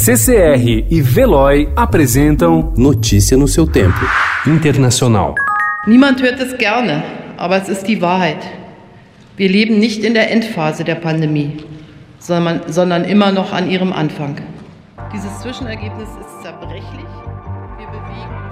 CCR e Veloy apresentam Notícia no seu tempo. Internacional. Niemand hört es gerne, aber es ist die Wahrheit. Wir leben nicht in der Endphase der Pandemie, sondern, sondern immer noch an ihrem Anfang. Dieses Zwischenergebnis ist zerbrechlich. Wir bewegen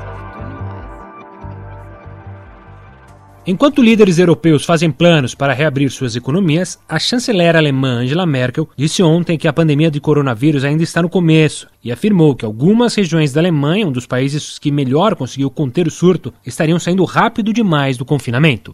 Enquanto líderes europeus fazem planos para reabrir suas economias, a chanceler alemã Angela Merkel disse ontem que a pandemia de coronavírus ainda está no começo e afirmou que algumas regiões da Alemanha, um dos países que melhor conseguiu conter o surto, estariam saindo rápido demais do confinamento.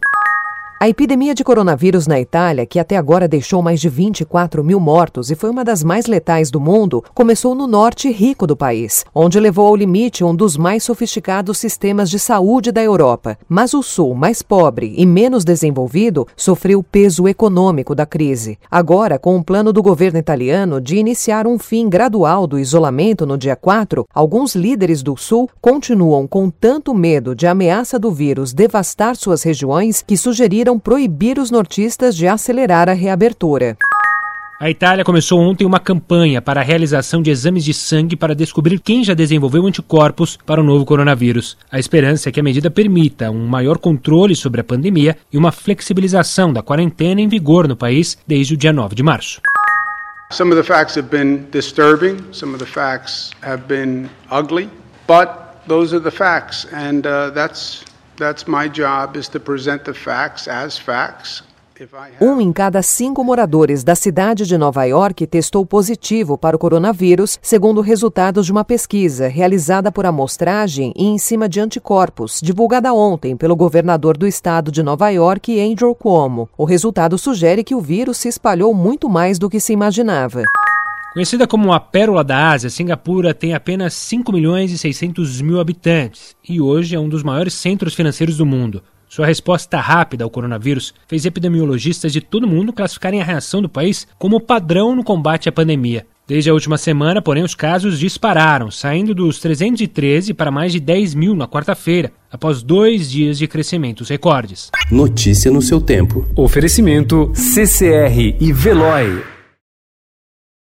A epidemia de coronavírus na Itália, que até agora deixou mais de 24 mil mortos e foi uma das mais letais do mundo, começou no norte rico do país, onde levou ao limite um dos mais sofisticados sistemas de saúde da Europa. Mas o sul, mais pobre e menos desenvolvido, sofreu o peso econômico da crise. Agora, com o plano do governo italiano de iniciar um fim gradual do isolamento no dia 4, alguns líderes do sul continuam com tanto medo de ameaça do vírus devastar suas regiões que sugeriram proibir os nortistas de acelerar a reabertura. A Itália começou ontem uma campanha para a realização de exames de sangue para descobrir quem já desenvolveu anticorpos para o novo coronavírus. A esperança é que a medida permita um maior controle sobre a pandemia e uma flexibilização da quarentena em vigor no país desde o dia 9 de março. Some of the facts have been disturbing, some of the facts have been ugly, but those are the facts and uh, that's That's my job is to present the facts as facts. Um em cada cinco moradores da cidade de Nova York testou positivo para o coronavírus, segundo resultados de uma pesquisa realizada por amostragem e em cima de anticorpos, divulgada ontem pelo governador do estado de Nova York, Andrew Cuomo. O resultado sugere que o vírus se espalhou muito mais do que se imaginava. Conhecida como a Pérola da Ásia, Singapura tem apenas 5 milhões e 600 mil habitantes e hoje é um dos maiores centros financeiros do mundo. Sua resposta rápida ao coronavírus fez epidemiologistas de todo o mundo classificarem a reação do país como padrão no combate à pandemia. Desde a última semana, porém, os casos dispararam, saindo dos 313 para mais de 10 mil na quarta-feira, após dois dias de crescimentos recordes. Notícia no seu tempo. Oferecimento CCR e Veloy.